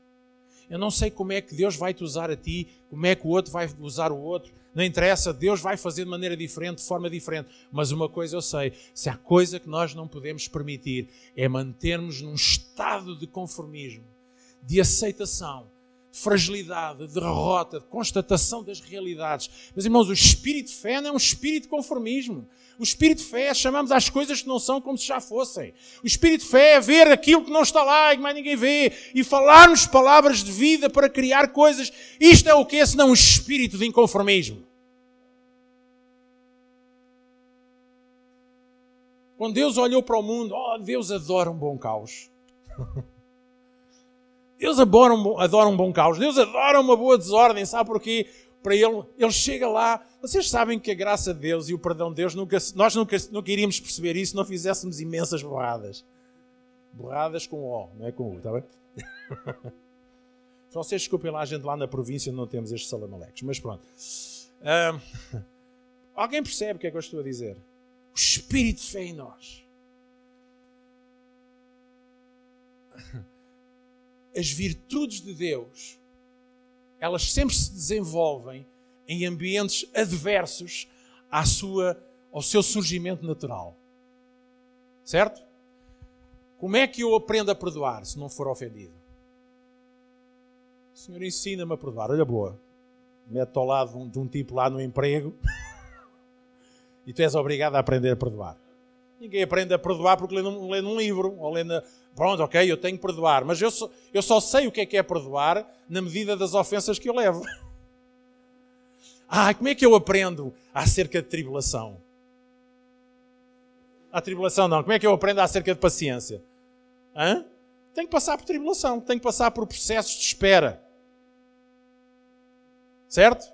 Eu não sei como é que Deus vai te usar a ti, como é que o outro vai usar o outro. Não interessa, Deus vai fazer de maneira diferente, de forma diferente. Mas uma coisa eu sei: se há coisa que nós não podemos permitir é mantermos num estado de conformismo, de aceitação, de fragilidade, de derrota, de constatação das realidades. Mas irmãos, o espírito de fé não é um espírito de conformismo. O espírito de fé chamamos as coisas que não são como se já fossem. O espírito de fé é ver aquilo que não está lá e que mais ninguém vê e falarmos palavras de vida para criar coisas. Isto é o que é senão um espírito de inconformismo. Quando Deus olhou para o mundo, oh, Deus adora um bom caos. Deus adora um, adora um bom caos. Deus adora uma boa desordem. Sabe porquê? para ele, ele chega lá. Vocês sabem que a graça de Deus e o perdão de Deus, nunca, nós nunca, nunca iríamos perceber isso se não fizéssemos imensas borradas. Borradas com O, não é com U, está bem? Vocês desculpem lá, a gente lá na província não temos estes salamalecos, mas pronto. Um, alguém percebe o que é que eu estou a dizer? O Espírito de fé em nós. As virtudes de Deus elas sempre se desenvolvem em ambientes adversos à sua, ao seu surgimento natural. Certo? Como é que eu aprendo a perdoar se não for ofendido? O Senhor ensina-me a perdoar. Olha, boa. Mete ao lado de um, de um tipo lá no emprego e tu és obrigado a aprender a perdoar. Ninguém aprende a perdoar porque lê num, lê num livro ou lê na, Pronto, ok, eu tenho que perdoar, mas eu só, eu só sei o que é que é perdoar na medida das ofensas que eu levo. Ah, como é que eu aprendo acerca de tribulação? A tribulação não, como é que eu aprendo acerca de paciência? Hã? Tenho que passar por tribulação, tenho que passar por processos de espera. Certo?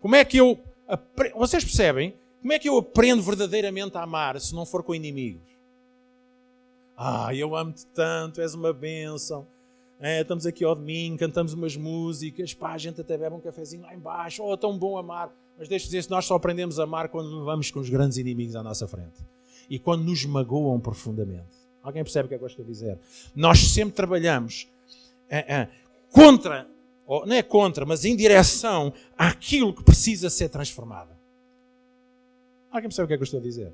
Como é que eu. Vocês percebem? Como é que eu aprendo verdadeiramente a amar se não for com inimigos? Ah, eu amo-te tanto, és uma bênção. É, estamos aqui ao domingo, cantamos umas músicas, pá, a gente até bebe um cafezinho lá embaixo, oh, tão bom amar. Mas deixa dizer, nós só aprendemos a amar quando vamos com os grandes inimigos à nossa frente. E quando nos magoam profundamente. Alguém percebe o que é que eu estou a dizer? Nós sempre trabalhamos é, é, contra, ou não é contra, mas em direção àquilo que precisa ser transformado. Alguém percebe o que é que eu estou a dizer?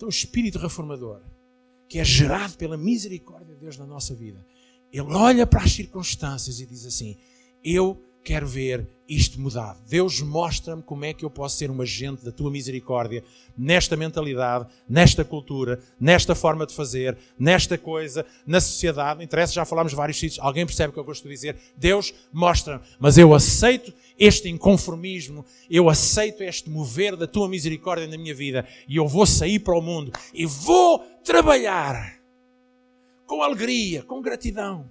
Então, o espírito reformador, que é gerado pela misericórdia de Deus na nossa vida, ele olha para as circunstâncias e diz assim: Eu quero ver isto mudado. Deus mostra-me como é que eu posso ser um agente da tua misericórdia nesta mentalidade, nesta cultura, nesta forma de fazer, nesta coisa, na sociedade. Não interessa, já falámos vários sítios. Alguém percebe o que eu gosto de dizer? Deus mostra-me, mas eu aceito este inconformismo, eu aceito este mover da tua misericórdia na minha vida e eu vou sair para o mundo e vou trabalhar com alegria, com gratidão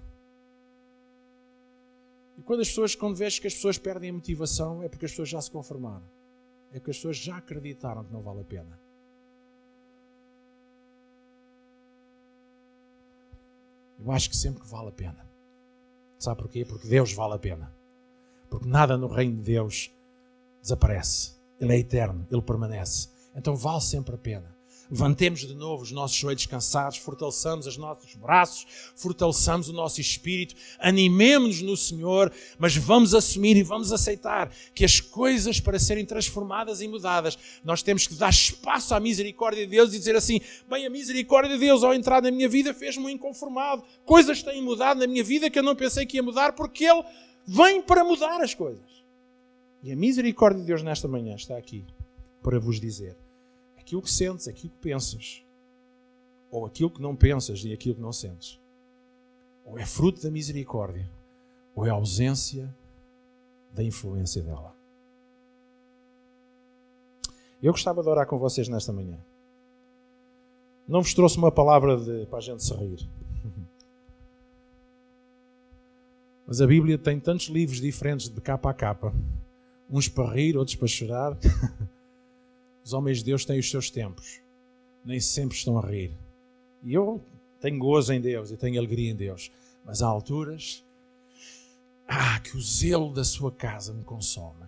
e quando as pessoas, quando vês que as pessoas perdem a motivação, é porque as pessoas já se conformaram. É porque as pessoas já acreditaram que não vale a pena. Eu acho que sempre que vale a pena. Sabe porquê? Porque Deus vale a pena. Porque nada no reino de Deus desaparece. Ele é eterno, ele permanece. Então vale sempre a pena. Levantemos de novo os nossos joelhos cansados, fortaleçamos os nossos braços, fortaleçamos o nosso espírito, animemos-nos no Senhor, mas vamos assumir e vamos aceitar que as coisas para serem transformadas e mudadas, nós temos que dar espaço à misericórdia de Deus e dizer assim: bem, a misericórdia de Deus ao entrar na minha vida fez-me um inconformado. Coisas têm mudado na minha vida que eu não pensei que ia mudar porque Ele vem para mudar as coisas. E a misericórdia de Deus nesta manhã está aqui para vos dizer aquilo que sentes, aquilo que pensas, ou aquilo que não pensas e aquilo que não sentes, ou é fruto da misericórdia, ou é ausência da influência dela. Eu gostava de orar com vocês nesta manhã. Não vos trouxe uma palavra de, para a gente se rir. Mas a Bíblia tem tantos livros diferentes de capa a capa. Uns para rir, outros para chorar. Os homens de Deus têm os seus tempos, nem sempre estão a rir. E eu tenho gozo em Deus e tenho alegria em Deus, mas há alturas ah, que o zelo da sua casa me consome.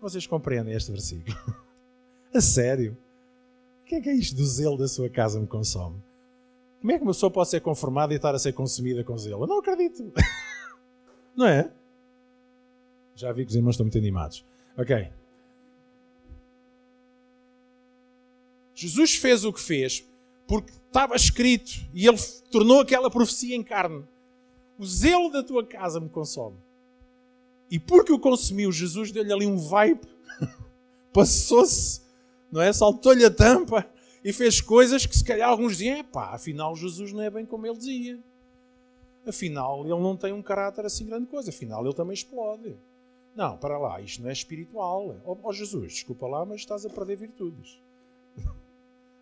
Vocês compreendem este versículo? a sério? O que é que é isto do zelo da sua casa me consome? Como é que uma pessoa pode ser conformada e estar a ser consumida com zelo? Eu não acredito. não é? Já vi que os irmãos estão muito animados. Ok. Jesus fez o que fez porque estava escrito e ele tornou aquela profecia em carne. O zelo da tua casa me consome. E porque o consumiu, Jesus deu-lhe ali um vibe, passou-se, não é? Saltou-lhe a tampa e fez coisas que se calhar alguns diziam: pá, afinal Jesus não é bem como ele dizia. Afinal, ele não tem um caráter assim grande coisa. Afinal, ele também explode. Não, para lá, isto não é espiritual. Ó oh, Jesus, desculpa lá, mas estás a perder virtudes.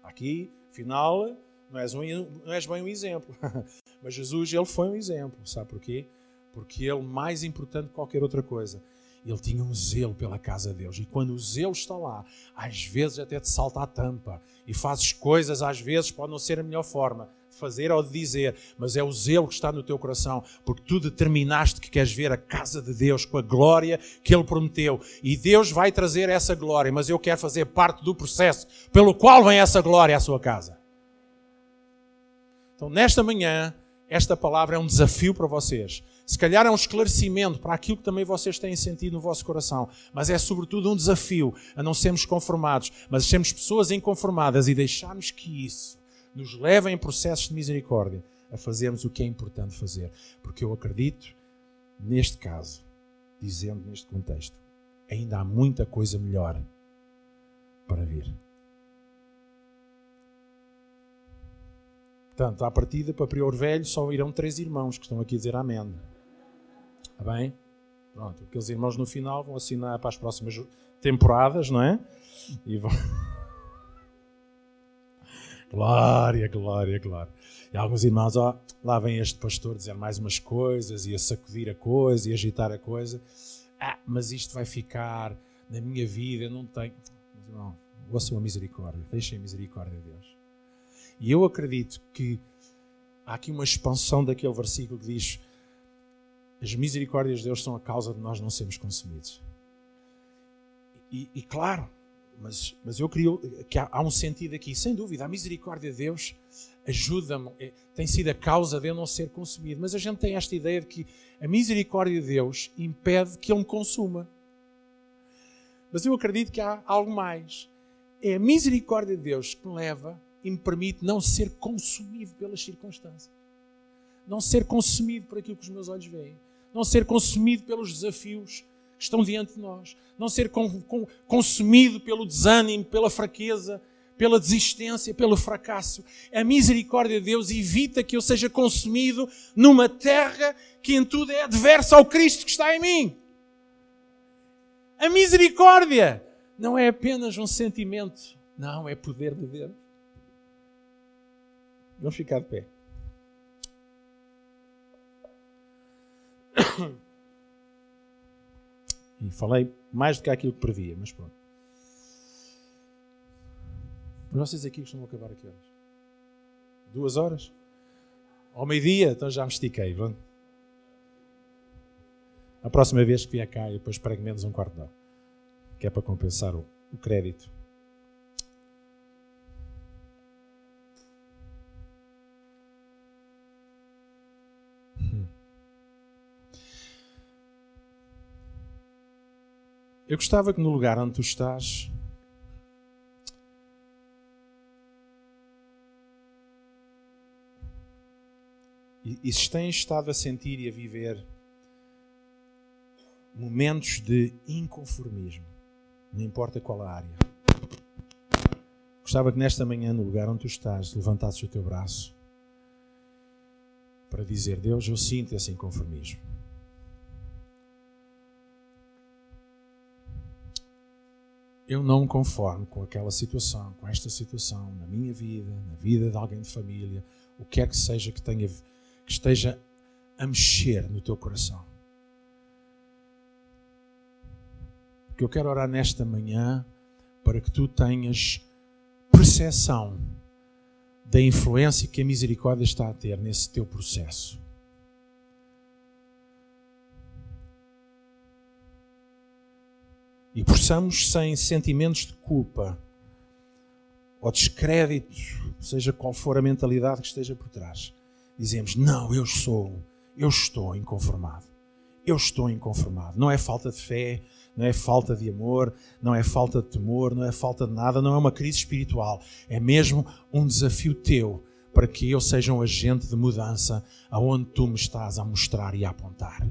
Aqui, afinal, não és, um, não és bem um exemplo. Mas Jesus, ele foi um exemplo. Sabe porquê? Porque ele, mais importante que qualquer outra coisa, ele tinha um zelo pela casa de Deus. E quando o zelo está lá, às vezes até te salta a tampa. E fazes coisas, às vezes, pode não ser a melhor forma fazer ou de dizer, mas é o zelo que está no teu coração, porque tu determinaste que queres ver a casa de Deus com a glória que Ele prometeu. E Deus vai trazer essa glória, mas eu quero fazer parte do processo pelo qual vem essa glória à sua casa. Então, nesta manhã, esta palavra é um desafio para vocês. Se calhar é um esclarecimento para aquilo que também vocês têm sentido no vosso coração, mas é sobretudo um desafio a não sermos conformados, mas sermos pessoas inconformadas e deixarmos que isso nos leva em processos de misericórdia a fazermos o que é importante fazer. Porque eu acredito, neste caso, dizendo neste contexto, ainda há muita coisa melhor para vir. Portanto, à partida, para Prior Velho, só irão três irmãos que estão aqui a dizer amém. Está bem? Pronto, aqueles irmãos no final vão assinar para as próximas temporadas, não é? E vão. Glória, glória, glória. E alguns irmãos, ó, lá vem este pastor dizer mais umas coisas e a sacudir a coisa e agitar a coisa. Ah, mas isto vai ficar na minha vida, não tenho. Mas, irmão, ouçam a misericórdia, deixem a misericórdia de Deus. E eu acredito que há aqui uma expansão daquele versículo que diz: As misericórdias de Deus são a causa de nós não sermos consumidos. E, e claro, mas, mas eu creio que há, há um sentido aqui, sem dúvida. A misericórdia de Deus ajuda-me, é, tem sido a causa de eu não ser consumido. Mas a gente tem esta ideia de que a misericórdia de Deus impede que eu me consuma. Mas eu acredito que há algo mais. É a misericórdia de Deus que me leva e me permite não ser consumido pelas circunstâncias. Não ser consumido por aquilo que os meus olhos veem. Não ser consumido pelos desafios que estão diante de nós. Não ser com, com, consumido pelo desânimo, pela fraqueza, pela desistência, pelo fracasso. A misericórdia de Deus evita que eu seja consumido numa terra que em tudo é adversa ao Cristo que está em mim. A misericórdia não é apenas um sentimento, não, é poder de Deus. Vamos ficar de pé. E falei mais do que aquilo que previa, mas pronto. Mas vocês aqui costumam acabar a que horas? Duas horas? Ao meio-dia? Então já me estiquei. Pronto. A próxima vez que vier cá, eu depois prego menos um quarto de hora. Que é para compensar o, o crédito. Eu gostava que no lugar onde tu estás, e, se tens estado a sentir e a viver momentos de inconformismo, não importa qual a área. Gostava que nesta manhã, no lugar onde tu estás, levantasses o teu braço para dizer: Deus, eu sinto esse inconformismo. Eu não me conformo com aquela situação, com esta situação, na minha vida, na vida de alguém de família, o que quer que seja que, tenha, que esteja a mexer no teu coração. que eu quero orar nesta manhã para que tu tenhas percepção da influência que a misericórdia está a ter nesse teu processo. E possamos, sem sentimentos de culpa ou descrédito, seja qual for a mentalidade que esteja por trás, dizemos: Não, eu sou, eu estou inconformado. Eu estou inconformado. Não é falta de fé, não é falta de amor, não é falta de temor, não é falta de nada, não é uma crise espiritual. É mesmo um desafio teu para que eu seja um agente de mudança aonde tu me estás a mostrar e a apontar.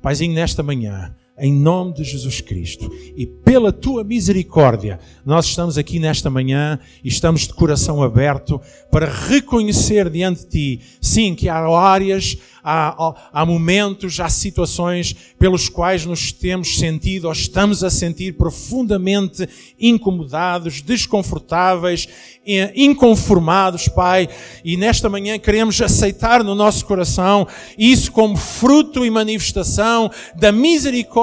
Paizinho, nesta manhã, em nome de Jesus Cristo e pela tua misericórdia, nós estamos aqui nesta manhã e estamos de coração aberto para reconhecer diante de ti, sim, que há áreas há, há momentos, há situações pelos quais nos temos sentido ou estamos a sentir profundamente incomodados, desconfortáveis, inconformados, Pai. E nesta manhã queremos aceitar no nosso coração isso como fruto e manifestação da misericórdia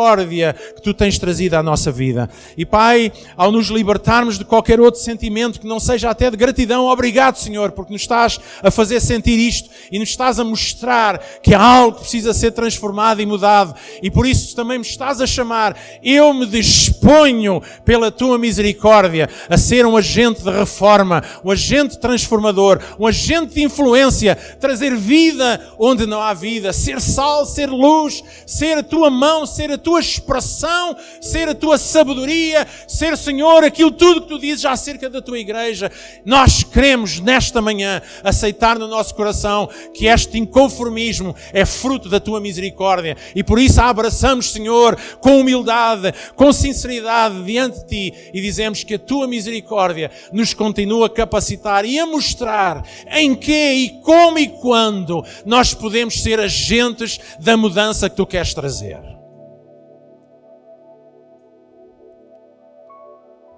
que Tu tens trazido à nossa vida. E Pai, ao nos libertarmos de qualquer outro sentimento que não seja até de gratidão, obrigado, Senhor, porque nos estás a fazer sentir isto e nos estás a mostrar que há algo que precisa ser transformado e mudado. E por isso também me estás a chamar. Eu me disponho pela tua misericórdia a ser um agente de reforma, um agente transformador, um agente de influência, trazer vida onde não há vida, ser sal, ser luz, ser a tua mão, ser a tua expressão, ser a tua sabedoria, ser, Senhor, aquilo tudo que tu dizes acerca da tua igreja. Nós queremos nesta manhã aceitar no nosso coração que este inconformismo é fruto da tua misericórdia. E por isso a abraçamos, Senhor, com humildade, com sinceridade diante de ti e dizemos que a tua misericórdia nos continua a capacitar e a mostrar em que e como e quando nós podemos ser agentes da mudança que tu queres trazer.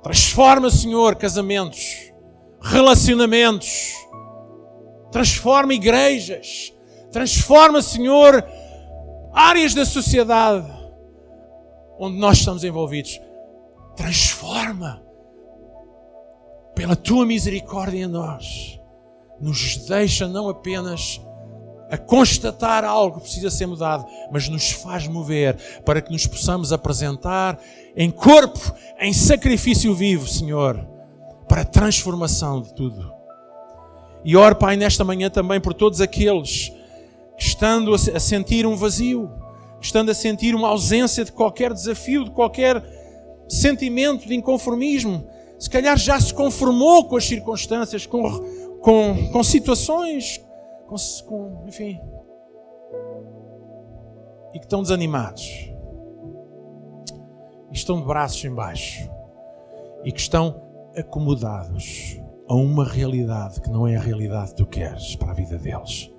Transforma, Senhor, casamentos, relacionamentos, transforma igrejas, Transforma, Senhor, áreas da sociedade onde nós estamos envolvidos. Transforma pela tua misericórdia em nós. Nos deixa não apenas a constatar algo que precisa ser mudado, mas nos faz mover para que nos possamos apresentar em corpo, em sacrifício vivo, Senhor, para a transformação de tudo. E oro, Pai, nesta manhã também por todos aqueles que estando a sentir um vazio, estando a sentir uma ausência de qualquer desafio, de qualquer sentimento de inconformismo, se calhar já se conformou com as circunstâncias, com, com, com situações, com, com, enfim, e que estão desanimados, e estão de braços embaixo, e que estão acomodados a uma realidade que não é a realidade que tu queres para a vida deles.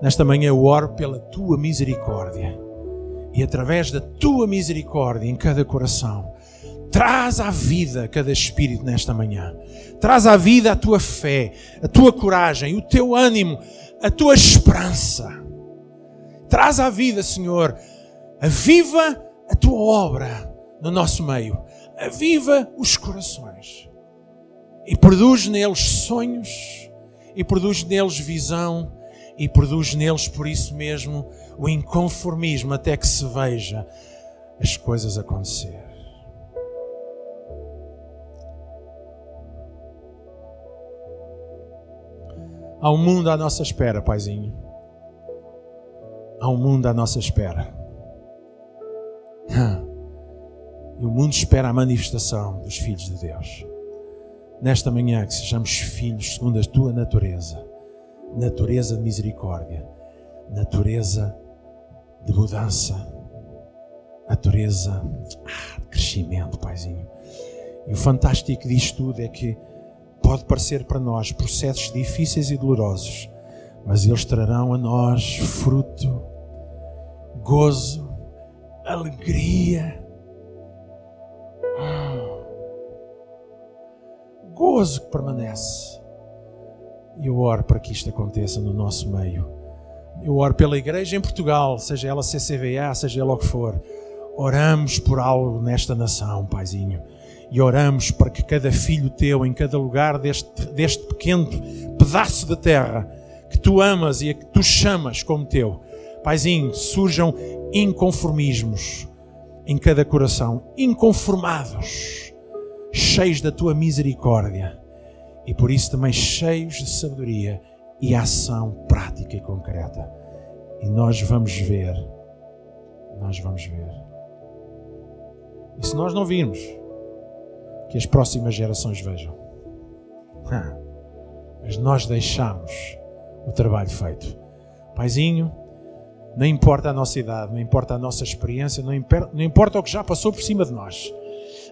Nesta manhã eu oro pela tua misericórdia e através da tua misericórdia em cada coração, traz à vida cada espírito nesta manhã. Traz à vida a tua fé, a tua coragem, o teu ânimo, a tua esperança. Traz à vida, Senhor, aviva a tua obra no nosso meio. Aviva os corações e produz neles sonhos, e produz neles visão, e produz neles, por isso mesmo, o inconformismo até que se veja as coisas acontecer. Há um mundo à nossa espera, Paizinho. Há um mundo à nossa espera. E o mundo espera a manifestação dos filhos de Deus nesta manhã que sejamos filhos segundo a tua natureza, natureza de misericórdia, natureza de mudança, natureza ah, de crescimento, Paizinho. E o fantástico disto tudo é que pode parecer para nós processos difíceis e dolorosos, mas eles trarão a nós fruto, gozo, alegria. Ah gozo que permanece. E eu oro para que isto aconteça no nosso meio. Eu oro pela igreja em Portugal, seja ela CCVA, seja ela o que for. Oramos por algo nesta nação, Paizinho. E oramos para que cada filho teu, em cada lugar deste, deste pequeno pedaço de terra, que tu amas e a que tu chamas como teu, Paizinho, surjam inconformismos em cada coração, inconformados cheios da tua misericórdia e por isso também cheios de sabedoria e ação prática e concreta. E nós vamos ver, nós vamos ver. E se nós não virmos, que as próximas gerações vejam. Mas nós deixamos o trabalho feito. Paizinho, não importa a nossa idade, não importa a nossa experiência, não importa, não importa o que já passou por cima de nós.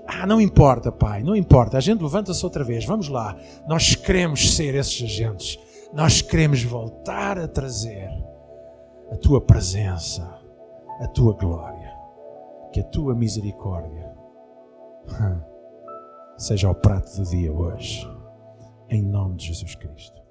Ah, não importa, Pai, não importa. A gente levanta-se outra vez. Vamos lá. Nós queremos ser esses agentes. Nós queremos voltar a trazer a tua presença, a tua glória, que a tua misericórdia seja o prato do dia hoje, em nome de Jesus Cristo.